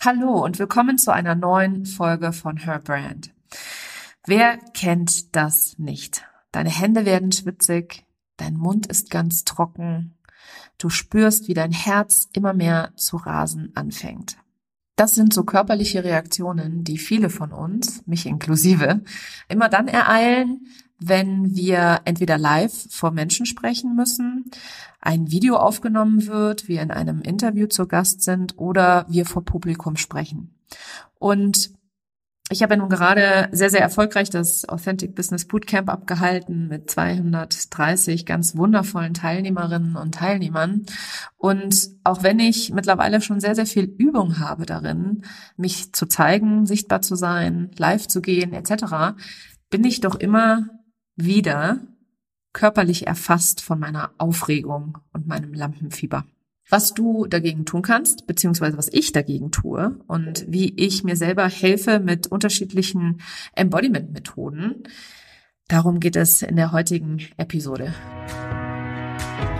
Hallo und willkommen zu einer neuen Folge von Her Brand. Wer kennt das nicht? Deine Hände werden schwitzig, dein Mund ist ganz trocken, du spürst, wie dein Herz immer mehr zu rasen anfängt. Das sind so körperliche Reaktionen, die viele von uns, mich inklusive, immer dann ereilen, wenn wir entweder live vor Menschen sprechen müssen, ein Video aufgenommen wird, wir in einem Interview zu Gast sind oder wir vor Publikum sprechen. Und ich habe ja nun gerade sehr, sehr erfolgreich das Authentic Business Bootcamp abgehalten mit 230 ganz wundervollen Teilnehmerinnen und Teilnehmern. Und auch wenn ich mittlerweile schon sehr, sehr viel Übung habe darin, mich zu zeigen, sichtbar zu sein, live zu gehen etc., bin ich doch immer wieder körperlich erfasst von meiner Aufregung und meinem Lampenfieber. Was du dagegen tun kannst, beziehungsweise was ich dagegen tue und wie ich mir selber helfe mit unterschiedlichen Embodiment-Methoden, darum geht es in der heutigen Episode.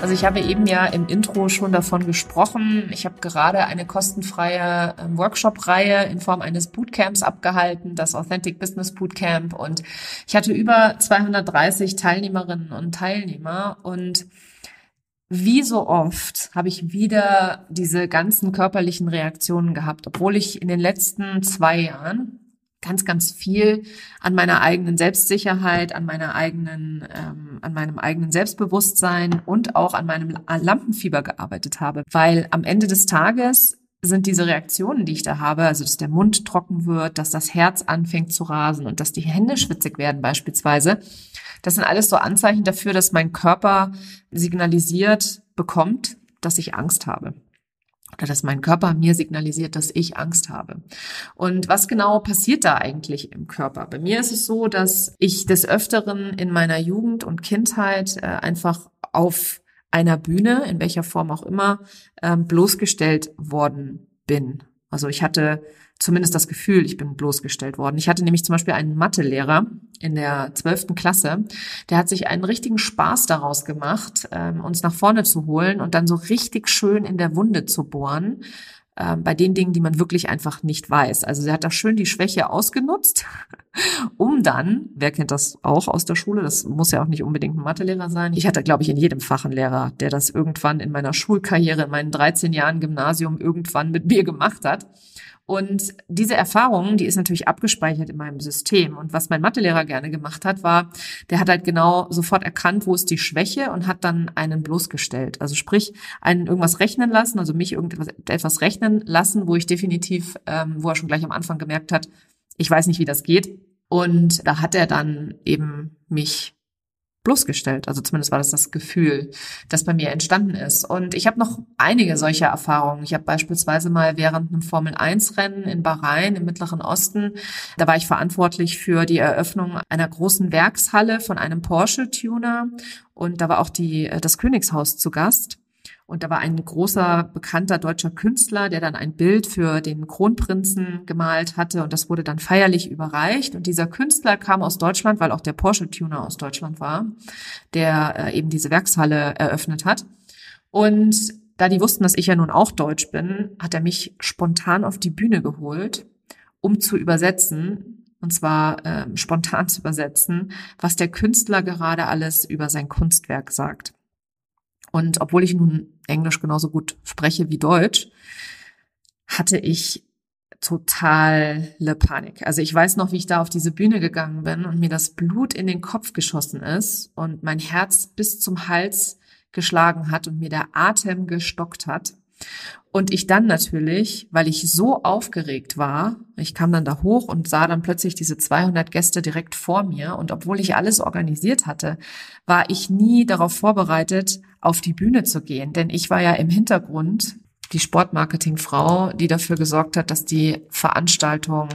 Also ich habe eben ja im Intro schon davon gesprochen. Ich habe gerade eine kostenfreie ähm, Workshop-Reihe in Form eines Bootcamps abgehalten, das Authentic Business Bootcamp. Und ich hatte über 230 Teilnehmerinnen und Teilnehmer. Und wie so oft habe ich wieder diese ganzen körperlichen Reaktionen gehabt, obwohl ich in den letzten zwei Jahren ganz, ganz viel an meiner eigenen Selbstsicherheit, an meiner eigenen, ähm, an meinem eigenen Selbstbewusstsein und auch an meinem Lampenfieber gearbeitet habe. Weil am Ende des Tages sind diese Reaktionen, die ich da habe, also dass der Mund trocken wird, dass das Herz anfängt zu rasen und dass die Hände schwitzig werden beispielsweise, das sind alles so Anzeichen dafür, dass mein Körper signalisiert bekommt, dass ich Angst habe oder dass mein Körper mir signalisiert, dass ich Angst habe. Und was genau passiert da eigentlich im Körper? Bei mir ist es so, dass ich des Öfteren in meiner Jugend und Kindheit äh, einfach auf einer Bühne, in welcher Form auch immer, ähm, bloßgestellt worden bin. Also ich hatte zumindest das Gefühl, ich bin bloßgestellt worden. Ich hatte nämlich zum Beispiel einen Mathelehrer in der zwölften Klasse, der hat sich einen richtigen Spaß daraus gemacht, ähm, uns nach vorne zu holen und dann so richtig schön in der Wunde zu bohren ähm, bei den Dingen, die man wirklich einfach nicht weiß. Also sie hat da schön die Schwäche ausgenutzt, um dann, wer kennt das auch aus der Schule, das muss ja auch nicht unbedingt ein Mathelehrer sein. Ich hatte, glaube ich, in jedem Fach einen Lehrer, der das irgendwann in meiner Schulkarriere, in meinen 13 Jahren Gymnasium irgendwann mit mir gemacht hat. Und diese Erfahrung, die ist natürlich abgespeichert in meinem System. Und was mein Mathelehrer gerne gemacht hat, war, der hat halt genau sofort erkannt, wo ist die Schwäche und hat dann einen bloßgestellt. Also sprich, einen irgendwas rechnen lassen, also mich irgendetwas etwas rechnen lassen, wo ich definitiv, ähm, wo er schon gleich am Anfang gemerkt hat, ich weiß nicht, wie das geht. Und da hat er dann eben mich bloßgestellt. Also zumindest war das das Gefühl, das bei mir entstanden ist. Und ich habe noch einige solcher Erfahrungen. Ich habe beispielsweise mal während einem Formel-1-Rennen in Bahrain im Mittleren Osten, da war ich verantwortlich für die Eröffnung einer großen Werkshalle von einem Porsche-Tuner. Und da war auch die, das Königshaus zu Gast. Und da war ein großer, bekannter deutscher Künstler, der dann ein Bild für den Kronprinzen gemalt hatte und das wurde dann feierlich überreicht. Und dieser Künstler kam aus Deutschland, weil auch der Porsche-Tuner aus Deutschland war, der äh, eben diese Werkshalle eröffnet hat. Und da die wussten, dass ich ja nun auch Deutsch bin, hat er mich spontan auf die Bühne geholt, um zu übersetzen, und zwar äh, spontan zu übersetzen, was der Künstler gerade alles über sein Kunstwerk sagt. Und obwohl ich nun Englisch genauso gut spreche wie Deutsch, hatte ich totale Panik. Also ich weiß noch, wie ich da auf diese Bühne gegangen bin und mir das Blut in den Kopf geschossen ist und mein Herz bis zum Hals geschlagen hat und mir der Atem gestockt hat. Und ich dann natürlich, weil ich so aufgeregt war, ich kam dann da hoch und sah dann plötzlich diese 200 Gäste direkt vor mir. Und obwohl ich alles organisiert hatte, war ich nie darauf vorbereitet, auf die Bühne zu gehen. Denn ich war ja im Hintergrund die Sportmarketingfrau, die dafür gesorgt hat, dass die Veranstaltung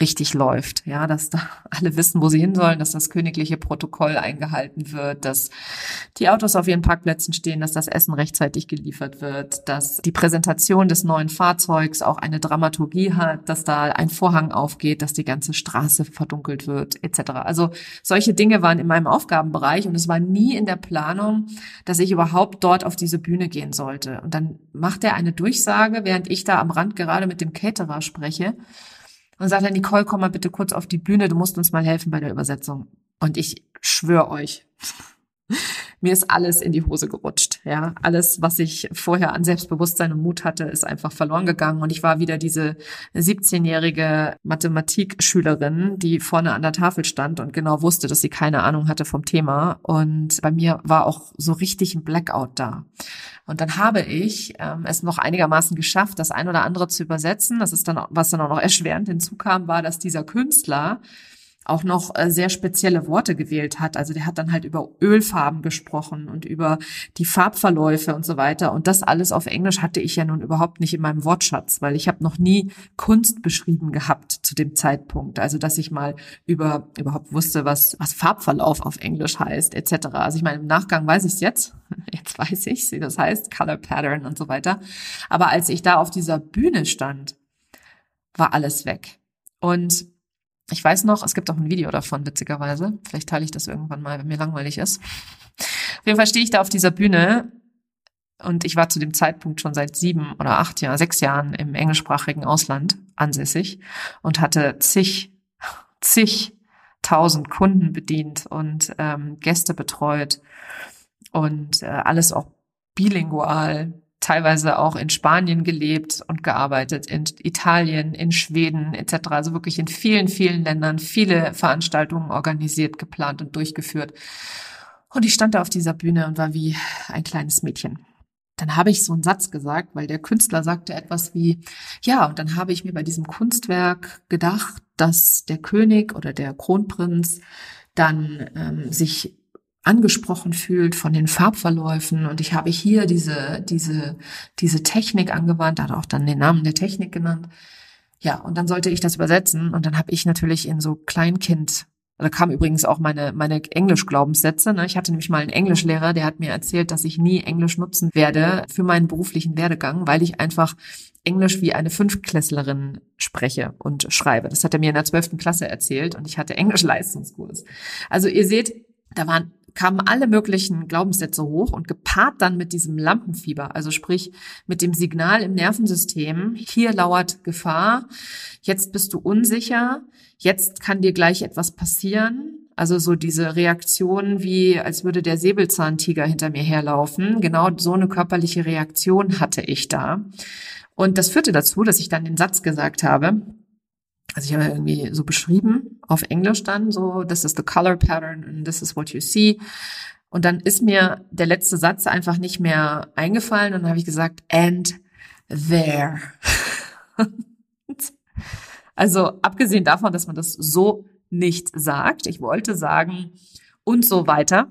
richtig läuft. Ja, dass da alle wissen, wo sie hin sollen, dass das königliche Protokoll eingehalten wird, dass die Autos auf ihren Parkplätzen stehen, dass das Essen rechtzeitig geliefert wird, dass die Präsentation des neuen Fahrzeugs auch eine Dramaturgie hat, dass da ein Vorhang aufgeht, dass die ganze Straße verdunkelt wird, etc. Also solche Dinge waren in meinem Aufgabenbereich und es war nie in der Planung, dass ich überhaupt dort auf diese Bühne gehen sollte. Und dann macht er eine Durchsage, während ich da am Rand gerade mit dem Caterer spreche und sagt er, Nicole, komm mal bitte kurz auf die Bühne, du musst uns mal helfen bei der Übersetzung. Und ich schwöre euch, mir ist alles in die Hose gerutscht. Ja, alles, was ich vorher an Selbstbewusstsein und Mut hatte, ist einfach verloren gegangen. Und ich war wieder diese 17-jährige Mathematikschülerin, die vorne an der Tafel stand und genau wusste, dass sie keine Ahnung hatte vom Thema. Und bei mir war auch so richtig ein Blackout da. Und dann habe ich ähm, es noch einigermaßen geschafft, das ein oder andere zu übersetzen. Das ist dann, was dann auch noch erschwerend hinzukam, war, dass dieser Künstler auch noch äh, sehr spezielle Worte gewählt hat. Also der hat dann halt über Ölfarben gesprochen und über die Farbverläufe und so weiter. Und das alles auf Englisch hatte ich ja nun überhaupt nicht in meinem Wortschatz, weil ich habe noch nie Kunst beschrieben gehabt zu dem Zeitpunkt. Also dass ich mal über überhaupt wusste, was, was Farbverlauf auf Englisch heißt, etc. Also ich meine, im Nachgang weiß ich es jetzt. Jetzt weiß ich, wie das heißt, Color Pattern und so weiter. Aber als ich da auf dieser Bühne stand, war alles weg. Und ich weiß noch, es gibt auch ein Video davon, witzigerweise. Vielleicht teile ich das irgendwann mal, wenn mir langweilig ist. Auf jeden Fall stehe ich da auf dieser Bühne und ich war zu dem Zeitpunkt schon seit sieben oder acht Jahren, sechs Jahren im englischsprachigen Ausland ansässig und hatte zig, zig tausend Kunden bedient und ähm, Gäste betreut und äh, alles auch bilingual teilweise auch in Spanien gelebt und gearbeitet, in Italien, in Schweden etc. Also wirklich in vielen, vielen Ländern viele Veranstaltungen organisiert, geplant und durchgeführt. Und ich stand da auf dieser Bühne und war wie ein kleines Mädchen. Dann habe ich so einen Satz gesagt, weil der Künstler sagte etwas wie, ja, und dann habe ich mir bei diesem Kunstwerk gedacht, dass der König oder der Kronprinz dann ähm, sich angesprochen fühlt von den Farbverläufen und ich habe hier diese, diese, diese Technik angewandt, hat auch dann den Namen der Technik genannt. Ja, und dann sollte ich das übersetzen und dann habe ich natürlich in so Kleinkind da kam übrigens auch meine, meine Englisch-Glaubenssätze. Ne? Ich hatte nämlich mal einen Englischlehrer, der hat mir erzählt, dass ich nie Englisch nutzen werde für meinen beruflichen Werdegang, weil ich einfach Englisch wie eine Fünftklässlerin spreche und schreibe. Das hat er mir in der zwölften Klasse erzählt und ich hatte Englisch-Leistungskurs. Also ihr seht, da waren kamen alle möglichen Glaubenssätze hoch und gepaart dann mit diesem Lampenfieber, also sprich mit dem Signal im Nervensystem, hier lauert Gefahr, jetzt bist du unsicher, jetzt kann dir gleich etwas passieren. Also so diese Reaktion wie, als würde der Säbelzahntiger hinter mir herlaufen. Genau so eine körperliche Reaktion hatte ich da. Und das führte dazu, dass ich dann den Satz gesagt habe, also ich habe irgendwie so beschrieben, auf Englisch dann so, this is the color pattern and this is what you see. Und dann ist mir der letzte Satz einfach nicht mehr eingefallen und dann habe ich gesagt, and there. also abgesehen davon, dass man das so nicht sagt, ich wollte sagen und so weiter.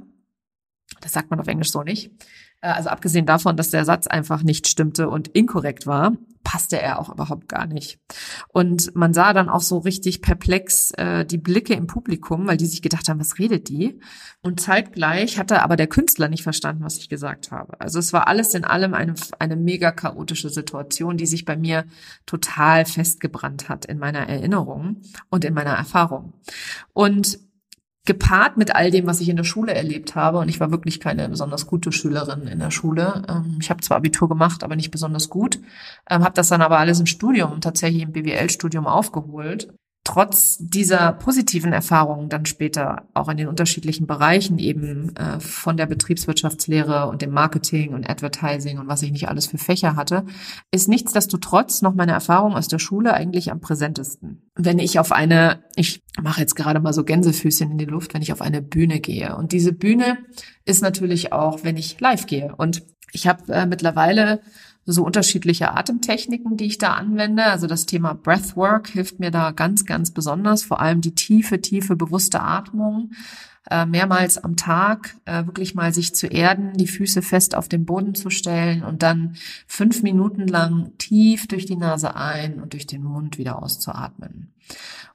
Das sagt man auf Englisch so nicht. Äh, also abgesehen davon, dass der Satz einfach nicht stimmte und inkorrekt war, passte er auch überhaupt gar nicht. Und man sah dann auch so richtig perplex äh, die Blicke im Publikum, weil die sich gedacht haben, was redet die? Und zeitgleich hatte aber der Künstler nicht verstanden, was ich gesagt habe. Also es war alles in allem eine, eine mega chaotische Situation, die sich bei mir total festgebrannt hat in meiner Erinnerung und in meiner Erfahrung. Und gepaart mit all dem, was ich in der Schule erlebt habe. Und ich war wirklich keine besonders gute Schülerin in der Schule. Ähm, ich habe zwar Abitur gemacht, aber nicht besonders gut. Ähm, habe das dann aber alles im Studium, tatsächlich im BWL-Studium aufgeholt trotz dieser positiven Erfahrungen dann später auch in den unterschiedlichen Bereichen eben äh, von der Betriebswirtschaftslehre und dem Marketing und Advertising und was ich nicht alles für Fächer hatte, ist nichtsdestotrotz noch meine Erfahrung aus der Schule eigentlich am präsentesten. Wenn ich auf eine, ich mache jetzt gerade mal so Gänsefüßchen in die Luft, wenn ich auf eine Bühne gehe. Und diese Bühne ist natürlich auch, wenn ich live gehe. Und ich habe äh, mittlerweile so unterschiedliche Atemtechniken, die ich da anwende. Also das Thema Breathwork hilft mir da ganz, ganz besonders. Vor allem die tiefe, tiefe, bewusste Atmung. Äh, mehrmals am Tag äh, wirklich mal sich zu erden, die Füße fest auf den Boden zu stellen und dann fünf Minuten lang tief durch die Nase ein und durch den Mund wieder auszuatmen.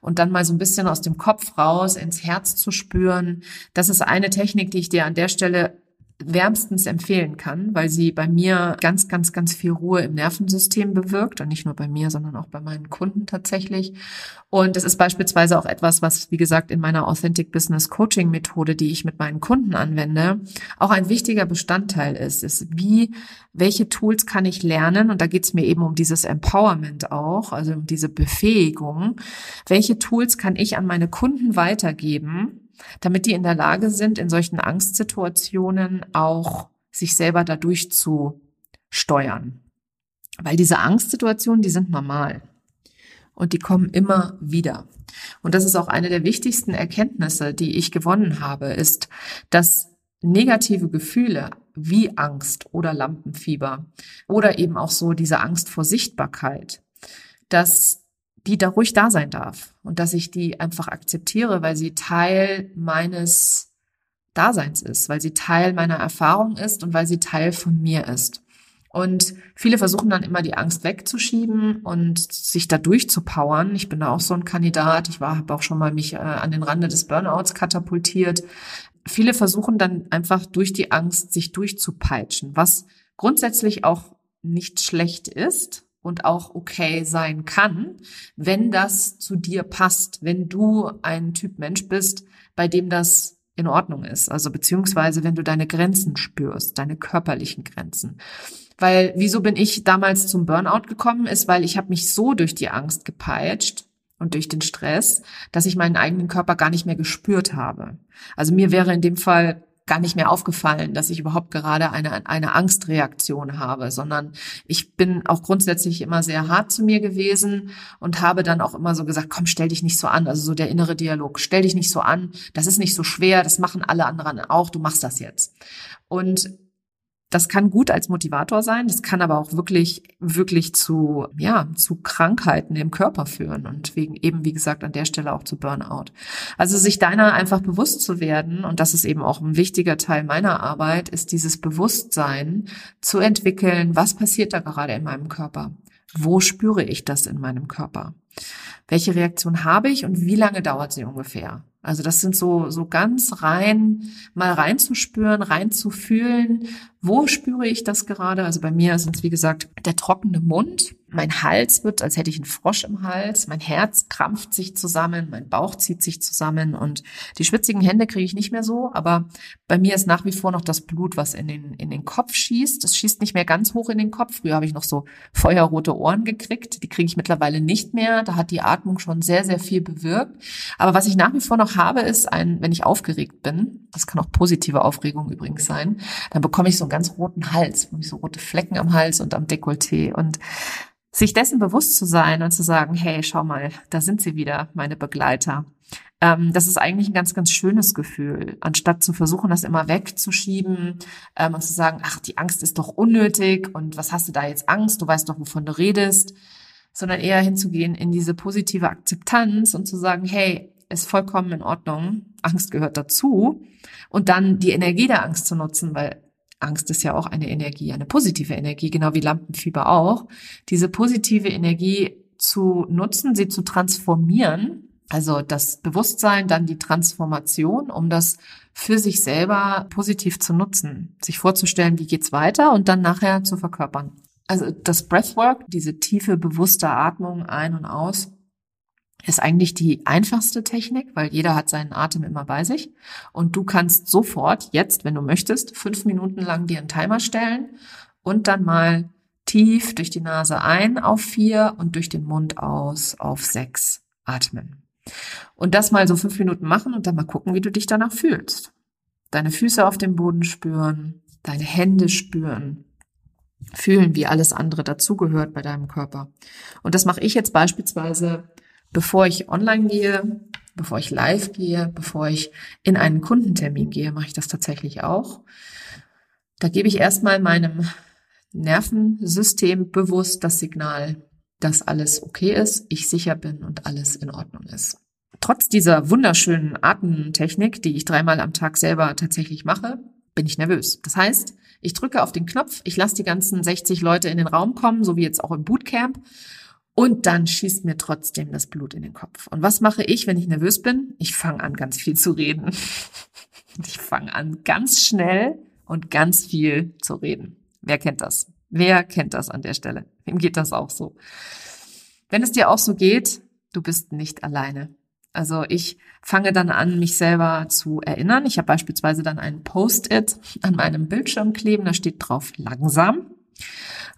Und dann mal so ein bisschen aus dem Kopf raus ins Herz zu spüren. Das ist eine Technik, die ich dir an der Stelle wärmstens empfehlen kann, weil sie bei mir ganz, ganz, ganz viel Ruhe im Nervensystem bewirkt und nicht nur bei mir, sondern auch bei meinen Kunden tatsächlich. Und es ist beispielsweise auch etwas, was, wie gesagt, in meiner Authentic Business Coaching Methode, die ich mit meinen Kunden anwende, auch ein wichtiger Bestandteil ist, ist wie, welche Tools kann ich lernen? Und da geht es mir eben um dieses Empowerment auch, also um diese Befähigung. Welche Tools kann ich an meine Kunden weitergeben? Damit die in der Lage sind, in solchen Angstsituationen auch sich selber dadurch zu steuern. Weil diese Angstsituationen, die sind normal und die kommen immer wieder. Und das ist auch eine der wichtigsten Erkenntnisse, die ich gewonnen habe, ist, dass negative Gefühle wie Angst oder Lampenfieber oder eben auch so diese Angst vor Sichtbarkeit, dass die da ruhig da sein darf und dass ich die einfach akzeptiere, weil sie Teil meines Daseins ist, weil sie Teil meiner Erfahrung ist und weil sie Teil von mir ist. Und viele versuchen dann immer die Angst wegzuschieben und sich da durchzupowern. Ich bin da auch so ein Kandidat. Ich war, habe auch schon mal mich äh, an den Rande des Burnouts katapultiert. Viele versuchen dann einfach durch die Angst sich durchzupeitschen, was grundsätzlich auch nicht schlecht ist, und auch okay sein kann, wenn das zu dir passt, wenn du ein Typ Mensch bist, bei dem das in Ordnung ist. Also beziehungsweise wenn du deine Grenzen spürst, deine körperlichen Grenzen. Weil wieso bin ich damals zum Burnout gekommen, ist, weil ich habe mich so durch die Angst gepeitscht und durch den Stress, dass ich meinen eigenen Körper gar nicht mehr gespürt habe. Also mir wäre in dem Fall gar nicht mehr aufgefallen, dass ich überhaupt gerade eine, eine Angstreaktion habe, sondern ich bin auch grundsätzlich immer sehr hart zu mir gewesen und habe dann auch immer so gesagt, komm, stell dich nicht so an. Also so der innere Dialog, stell dich nicht so an. Das ist nicht so schwer. Das machen alle anderen auch. Du machst das jetzt. Und das kann gut als Motivator sein, das kann aber auch wirklich, wirklich zu, ja, zu Krankheiten im Körper führen und wegen eben, wie gesagt, an der Stelle auch zu Burnout. Also sich deiner einfach bewusst zu werden, und das ist eben auch ein wichtiger Teil meiner Arbeit, ist dieses Bewusstsein zu entwickeln, was passiert da gerade in meinem Körper? Wo spüre ich das in meinem Körper? Welche Reaktion habe ich und wie lange dauert sie ungefähr? Also das sind so, so ganz rein, mal reinzuspüren, reinzufühlen. Wo spüre ich das gerade? Also bei mir sind es, wie gesagt, der trockene Mund, mein Hals wird, als hätte ich einen Frosch im Hals. Mein Herz krampft sich zusammen, mein Bauch zieht sich zusammen und die schwitzigen Hände kriege ich nicht mehr so. Aber bei mir ist nach wie vor noch das Blut, was in den, in den Kopf schießt. Es schießt nicht mehr ganz hoch in den Kopf. Früher habe ich noch so feuerrote Ohren gekriegt. Die kriege ich mittlerweile nicht mehr. Da hat die Atmung schon sehr, sehr viel bewirkt. Aber was ich nach wie vor noch habe, ist ein, wenn ich aufgeregt bin, das kann auch positive Aufregung übrigens sein, dann bekomme ich so einen ganz roten Hals, so rote Flecken am Hals und am Dekolleté und sich dessen bewusst zu sein und zu sagen, hey, schau mal, da sind sie wieder, meine Begleiter. Ähm, das ist eigentlich ein ganz, ganz schönes Gefühl, anstatt zu versuchen, das immer wegzuschieben ähm, und zu sagen, ach, die Angst ist doch unnötig und was hast du da jetzt Angst? Du weißt doch, wovon du redest, sondern eher hinzugehen in diese positive Akzeptanz und zu sagen, hey, ist vollkommen in Ordnung. Angst gehört dazu. Und dann die Energie der Angst zu nutzen, weil Angst ist ja auch eine Energie, eine positive Energie, genau wie Lampenfieber auch. Diese positive Energie zu nutzen, sie zu transformieren, also das Bewusstsein, dann die Transformation, um das für sich selber positiv zu nutzen, sich vorzustellen, wie geht's weiter und dann nachher zu verkörpern. Also das Breathwork, diese tiefe, bewusste Atmung ein und aus, ist eigentlich die einfachste Technik, weil jeder hat seinen Atem immer bei sich. Und du kannst sofort, jetzt, wenn du möchtest, fünf Minuten lang dir einen Timer stellen und dann mal tief durch die Nase ein auf vier und durch den Mund aus auf sechs atmen. Und das mal so fünf Minuten machen und dann mal gucken, wie du dich danach fühlst. Deine Füße auf dem Boden spüren, deine Hände spüren, fühlen, wie alles andere dazugehört bei deinem Körper. Und das mache ich jetzt beispielsweise bevor ich online gehe, bevor ich live gehe, bevor ich in einen Kundentermin gehe, mache ich das tatsächlich auch. Da gebe ich erstmal meinem Nervensystem bewusst das Signal, dass alles okay ist, ich sicher bin und alles in Ordnung ist. Trotz dieser wunderschönen Atemtechnik, die ich dreimal am Tag selber tatsächlich mache, bin ich nervös. Das heißt, ich drücke auf den Knopf, ich lasse die ganzen 60 Leute in den Raum kommen, so wie jetzt auch im Bootcamp, und dann schießt mir trotzdem das Blut in den Kopf. Und was mache ich, wenn ich nervös bin? Ich fange an, ganz viel zu reden. Ich fange an, ganz schnell und ganz viel zu reden. Wer kennt das? Wer kennt das an der Stelle? Wem geht das auch so? Wenn es dir auch so geht, du bist nicht alleine. Also ich fange dann an, mich selber zu erinnern. Ich habe beispielsweise dann ein Post-it an meinem Bildschirm kleben, da steht drauf langsam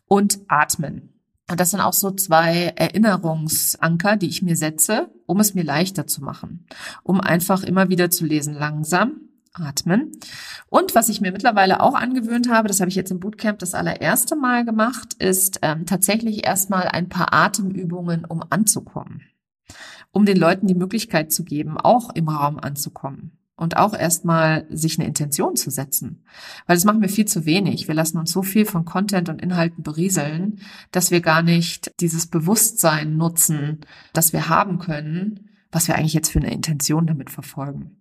und atmen. Und das sind auch so zwei Erinnerungsanker, die ich mir setze, um es mir leichter zu machen, um einfach immer wieder zu lesen, langsam atmen. Und was ich mir mittlerweile auch angewöhnt habe, das habe ich jetzt im Bootcamp das allererste Mal gemacht, ist ähm, tatsächlich erstmal ein paar Atemübungen, um anzukommen um den Leuten die Möglichkeit zu geben, auch im Raum anzukommen und auch erstmal sich eine Intention zu setzen. Weil das machen wir viel zu wenig. Wir lassen uns so viel von Content und Inhalten berieseln, dass wir gar nicht dieses Bewusstsein nutzen, das wir haben können, was wir eigentlich jetzt für eine Intention damit verfolgen.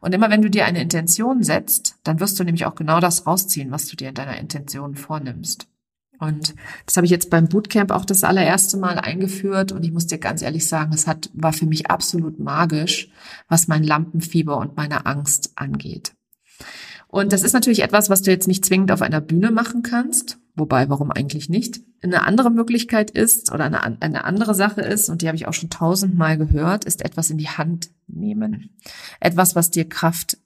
Und immer wenn du dir eine Intention setzt, dann wirst du nämlich auch genau das rausziehen, was du dir in deiner Intention vornimmst. Und das habe ich jetzt beim Bootcamp auch das allererste Mal eingeführt und ich muss dir ganz ehrlich sagen, es hat, war für mich absolut magisch, was mein Lampenfieber und meine Angst angeht. Und das ist natürlich etwas, was du jetzt nicht zwingend auf einer Bühne machen kannst. Wobei, warum eigentlich nicht? Eine andere Möglichkeit ist oder eine, eine andere Sache ist, und die habe ich auch schon tausendmal gehört, ist etwas in die Hand nehmen. Etwas, was dir Kraft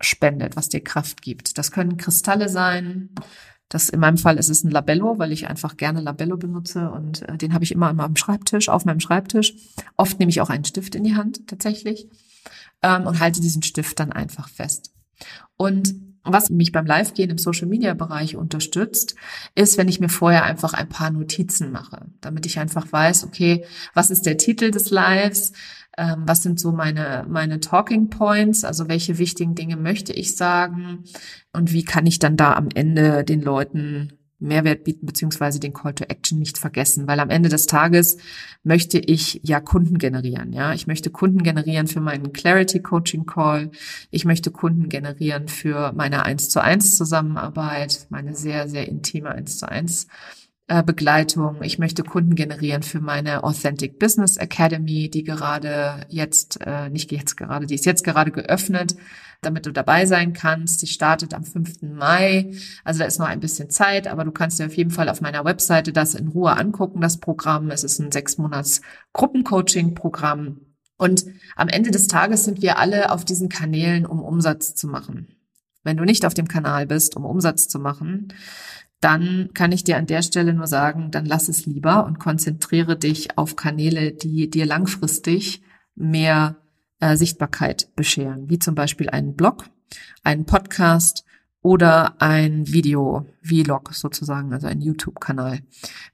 spendet, was dir Kraft gibt. Das können Kristalle sein, das in meinem Fall ist es ein Labello, weil ich einfach gerne Labello benutze und äh, den habe ich immer an meinem Schreibtisch, auf meinem Schreibtisch. Oft nehme ich auch einen Stift in die Hand tatsächlich ähm, und halte diesen Stift dann einfach fest. Und was mich beim Live-Gehen im Social-Media-Bereich unterstützt, ist, wenn ich mir vorher einfach ein paar Notizen mache, damit ich einfach weiß, okay, was ist der Titel des Lives? Ähm, was sind so meine, meine Talking Points, also welche wichtigen Dinge möchte ich sagen und wie kann ich dann da am Ende den Leuten Mehrwert bieten, beziehungsweise den Call to Action nicht vergessen, weil am Ende des Tages möchte ich ja Kunden generieren, ja. Ich möchte Kunden generieren für meinen Clarity Coaching Call. Ich möchte Kunden generieren für meine 1 zu 1 Zusammenarbeit, meine sehr, sehr intime 1 zu 1 äh, Begleitung. Ich möchte Kunden generieren für meine Authentic Business Academy, die gerade jetzt, äh, nicht jetzt gerade, die ist jetzt gerade geöffnet, damit du dabei sein kannst. Die startet am 5. Mai. Also da ist noch ein bisschen Zeit, aber du kannst dir auf jeden Fall auf meiner Webseite das in Ruhe angucken, das Programm. Es ist ein sechs Monats Gruppencoaching-Programm. Und am Ende des Tages sind wir alle auf diesen Kanälen, um Umsatz zu machen. Wenn du nicht auf dem Kanal bist, um Umsatz zu machen, dann kann ich dir an der Stelle nur sagen, dann lass es lieber und konzentriere dich auf Kanäle, die dir langfristig mehr äh, Sichtbarkeit bescheren, wie zum Beispiel einen Blog, einen Podcast oder ein Video-Vlog sozusagen, also ein YouTube-Kanal.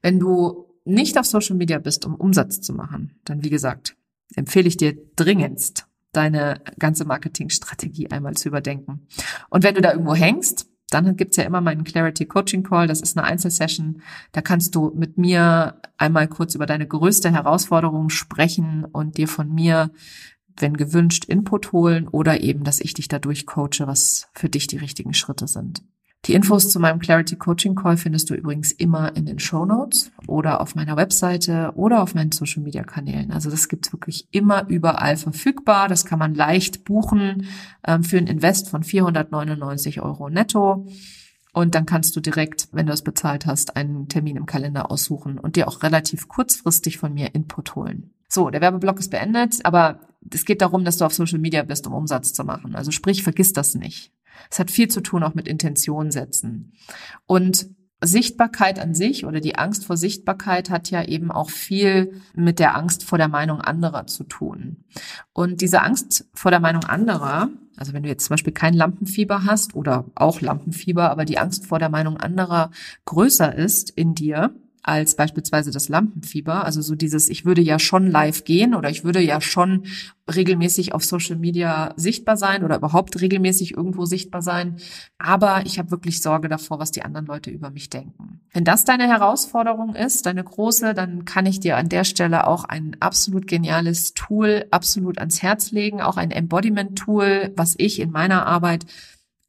Wenn du nicht auf Social Media bist, um Umsatz zu machen, dann wie gesagt, empfehle ich dir dringendst, deine ganze Marketingstrategie einmal zu überdenken. Und wenn du da irgendwo hängst, dann gibt's ja immer meinen Clarity Coaching Call. Das ist eine Einzelsession. Da kannst du mit mir einmal kurz über deine größte Herausforderung sprechen und dir von mir, wenn gewünscht, Input holen oder eben, dass ich dich dadurch coache, was für dich die richtigen Schritte sind. Die Infos zu meinem Clarity Coaching Call findest du übrigens immer in den Show Notes oder auf meiner Webseite oder auf meinen Social Media Kanälen. Also das gibt's wirklich immer überall verfügbar. Das kann man leicht buchen ähm, für ein Invest von 499 Euro netto. Und dann kannst du direkt, wenn du es bezahlt hast, einen Termin im Kalender aussuchen und dir auch relativ kurzfristig von mir Input holen. So, der Werbeblock ist beendet, aber es geht darum, dass du auf Social Media bist, um Umsatz zu machen. Also sprich, vergiss das nicht. Es hat viel zu tun auch mit Intention setzen. Und Sichtbarkeit an sich oder die Angst vor Sichtbarkeit hat ja eben auch viel mit der Angst vor der Meinung anderer zu tun. Und diese Angst vor der Meinung anderer, also wenn du jetzt zum Beispiel kein Lampenfieber hast oder auch Lampenfieber, aber die Angst vor der Meinung anderer größer ist in dir, als beispielsweise das Lampenfieber. Also so dieses, ich würde ja schon live gehen oder ich würde ja schon regelmäßig auf Social Media sichtbar sein oder überhaupt regelmäßig irgendwo sichtbar sein. Aber ich habe wirklich Sorge davor, was die anderen Leute über mich denken. Wenn das deine Herausforderung ist, deine große, dann kann ich dir an der Stelle auch ein absolut geniales Tool absolut ans Herz legen, auch ein Embodiment-Tool, was ich in meiner Arbeit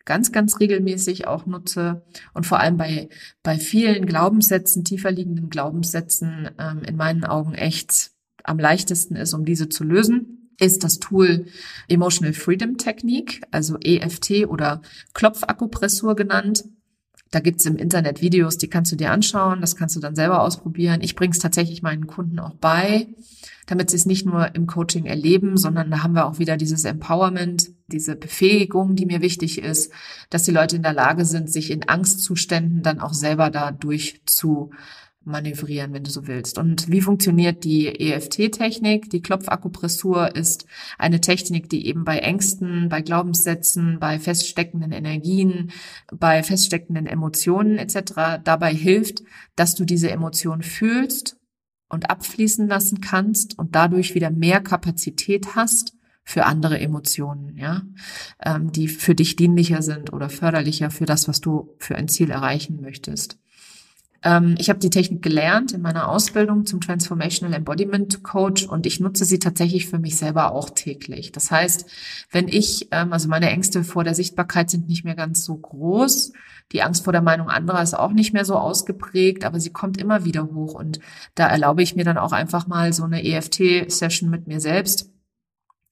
ganz, ganz regelmäßig auch nutze und vor allem bei, bei vielen Glaubenssätzen, tiefer liegenden Glaubenssätzen ähm, in meinen Augen echt am leichtesten ist, um diese zu lösen, ist das Tool Emotional Freedom Technique, also EFT oder Klopfakupressur genannt. Da gibt's im Internet Videos, die kannst du dir anschauen, das kannst du dann selber ausprobieren. Ich bringe es tatsächlich meinen Kunden auch bei, damit sie es nicht nur im Coaching erleben, sondern da haben wir auch wieder dieses Empowerment, diese Befähigung, die mir wichtig ist, dass die Leute in der Lage sind, sich in Angstzuständen dann auch selber dadurch zu manövrieren, wenn du so willst. Und wie funktioniert die EFT-Technik? Die Klopfakupressur ist eine Technik, die eben bei Ängsten, bei Glaubenssätzen, bei feststeckenden Energien, bei feststeckenden Emotionen etc. dabei hilft, dass du diese Emotionen fühlst und abfließen lassen kannst und dadurch wieder mehr Kapazität hast für andere Emotionen, ja, ähm, die für dich dienlicher sind oder förderlicher für das, was du für ein Ziel erreichen möchtest. Ähm, ich habe die Technik gelernt in meiner Ausbildung zum Transformational Embodiment Coach und ich nutze sie tatsächlich für mich selber auch täglich. Das heißt, wenn ich, ähm, also meine Ängste vor der Sichtbarkeit sind nicht mehr ganz so groß, die Angst vor der Meinung anderer ist auch nicht mehr so ausgeprägt, aber sie kommt immer wieder hoch und da erlaube ich mir dann auch einfach mal so eine EFT-Session mit mir selbst,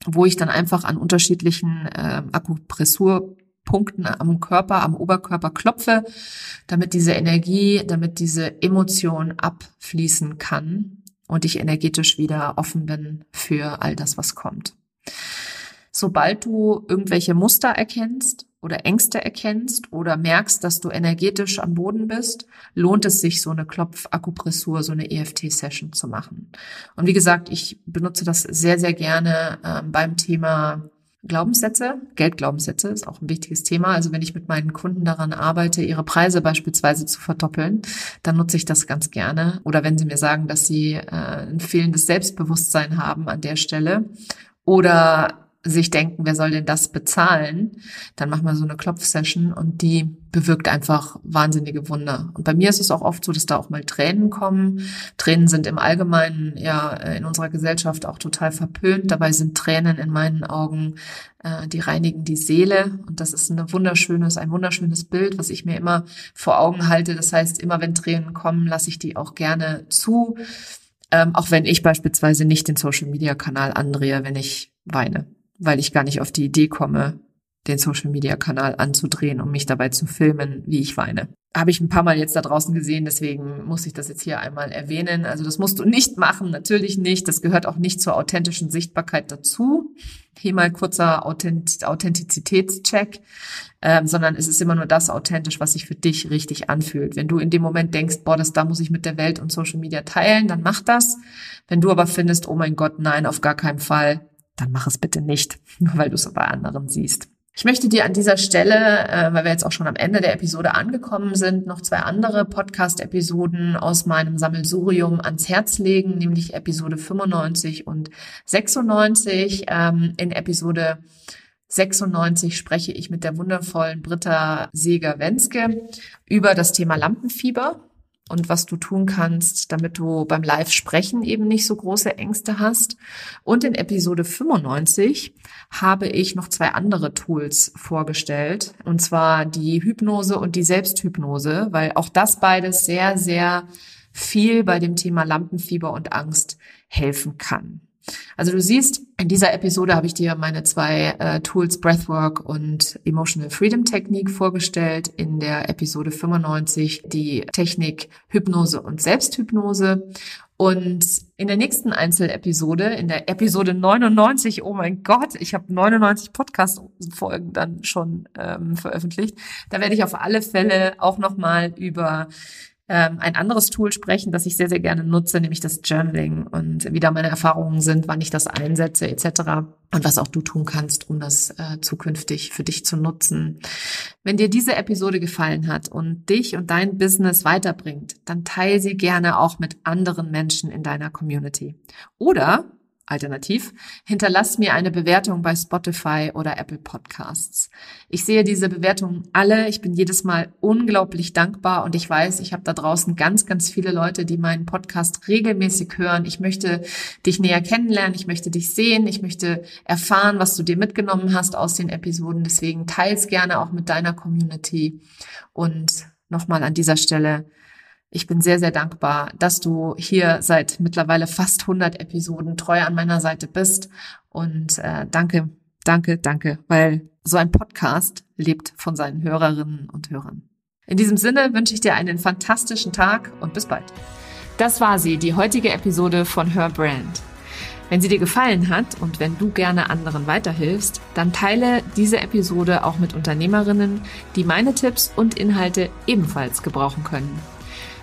wo ich dann einfach an unterschiedlichen äh, Akupressur Punkten am Körper, am Oberkörper klopfe, damit diese Energie, damit diese Emotion abfließen kann und ich energetisch wieder offen bin für all das, was kommt. Sobald du irgendwelche Muster erkennst oder Ängste erkennst oder merkst, dass du energetisch am Boden bist, lohnt es sich, so eine Klopfakupressur, so eine EFT-Session zu machen. Und wie gesagt, ich benutze das sehr, sehr gerne äh, beim Thema Glaubenssätze, Geldglaubenssätze ist auch ein wichtiges Thema. Also wenn ich mit meinen Kunden daran arbeite, ihre Preise beispielsweise zu verdoppeln, dann nutze ich das ganz gerne. Oder wenn sie mir sagen, dass sie äh, ein fehlendes Selbstbewusstsein haben an der Stelle oder sich denken, wer soll denn das bezahlen, dann machen wir so eine Klopfsession und die bewirkt einfach wahnsinnige Wunder. Und bei mir ist es auch oft so, dass da auch mal Tränen kommen. Tränen sind im Allgemeinen ja in unserer Gesellschaft auch total verpönt. Dabei sind Tränen in meinen Augen, äh, die reinigen die Seele. Und das ist ein wunderschönes, ein wunderschönes Bild, was ich mir immer vor Augen halte. Das heißt, immer wenn Tränen kommen, lasse ich die auch gerne zu. Ähm, auch wenn ich beispielsweise nicht den Social Media Kanal andrehe, wenn ich weine weil ich gar nicht auf die Idee komme, den Social Media Kanal anzudrehen, um mich dabei zu filmen, wie ich weine. Habe ich ein paar Mal jetzt da draußen gesehen, deswegen muss ich das jetzt hier einmal erwähnen. Also das musst du nicht machen, natürlich nicht. Das gehört auch nicht zur authentischen Sichtbarkeit dazu. Hier mal kurzer Authent Authentizitätscheck, ähm, sondern es ist immer nur das authentisch, was sich für dich richtig anfühlt. Wenn du in dem Moment denkst, boah, das da muss ich mit der Welt und Social Media teilen, dann mach das. Wenn du aber findest, oh mein Gott, nein, auf gar keinen Fall, dann mach es bitte nicht, nur weil du es bei anderen siehst. Ich möchte dir an dieser Stelle, äh, weil wir jetzt auch schon am Ende der Episode angekommen sind, noch zwei andere Podcast-Episoden aus meinem Sammelsurium ans Herz legen, nämlich Episode 95 und 96. Ähm, in Episode 96 spreche ich mit der wundervollen Britta Seeger-Wenske über das Thema Lampenfieber und was du tun kannst, damit du beim Live-Sprechen eben nicht so große Ängste hast. Und in Episode 95 habe ich noch zwei andere Tools vorgestellt, und zwar die Hypnose und die Selbsthypnose, weil auch das beides sehr, sehr viel bei dem Thema Lampenfieber und Angst helfen kann. Also du siehst, in dieser Episode habe ich dir meine zwei äh, Tools Breathwork und Emotional Freedom Technique vorgestellt. In der Episode 95 die Technik Hypnose und Selbsthypnose. Und in der nächsten Einzelepisode, in der Episode 99, oh mein Gott, ich habe 99 Podcast-Folgen dann schon ähm, veröffentlicht, da werde ich auf alle Fälle auch nochmal über ähm, ein anderes Tool sprechen, das ich sehr, sehr gerne nutze, nämlich das Journaling und wie da meine Erfahrungen sind, wann ich das einsetze etc. Und was auch du tun kannst, um das äh, zukünftig für dich zu nutzen. Wenn dir diese Episode gefallen hat und dich und dein Business weiterbringt, dann teile sie gerne auch mit anderen Menschen in deiner Community. Oder Alternativ, hinterlass mir eine Bewertung bei Spotify oder Apple Podcasts. Ich sehe diese Bewertungen alle. Ich bin jedes Mal unglaublich dankbar und ich weiß, ich habe da draußen ganz, ganz viele Leute, die meinen Podcast regelmäßig hören. Ich möchte dich näher kennenlernen. Ich möchte dich sehen. Ich möchte erfahren, was du dir mitgenommen hast aus den Episoden. Deswegen teils gerne auch mit deiner Community. Und nochmal an dieser Stelle ich bin sehr, sehr dankbar, dass du hier seit mittlerweile fast 100 Episoden treu an meiner Seite bist. Und äh, danke, danke, danke, weil so ein Podcast lebt von seinen Hörerinnen und Hörern. In diesem Sinne wünsche ich dir einen fantastischen Tag und bis bald. Das war sie, die heutige Episode von Her Brand. Wenn sie dir gefallen hat und wenn du gerne anderen weiterhilfst, dann teile diese Episode auch mit Unternehmerinnen, die meine Tipps und Inhalte ebenfalls gebrauchen können.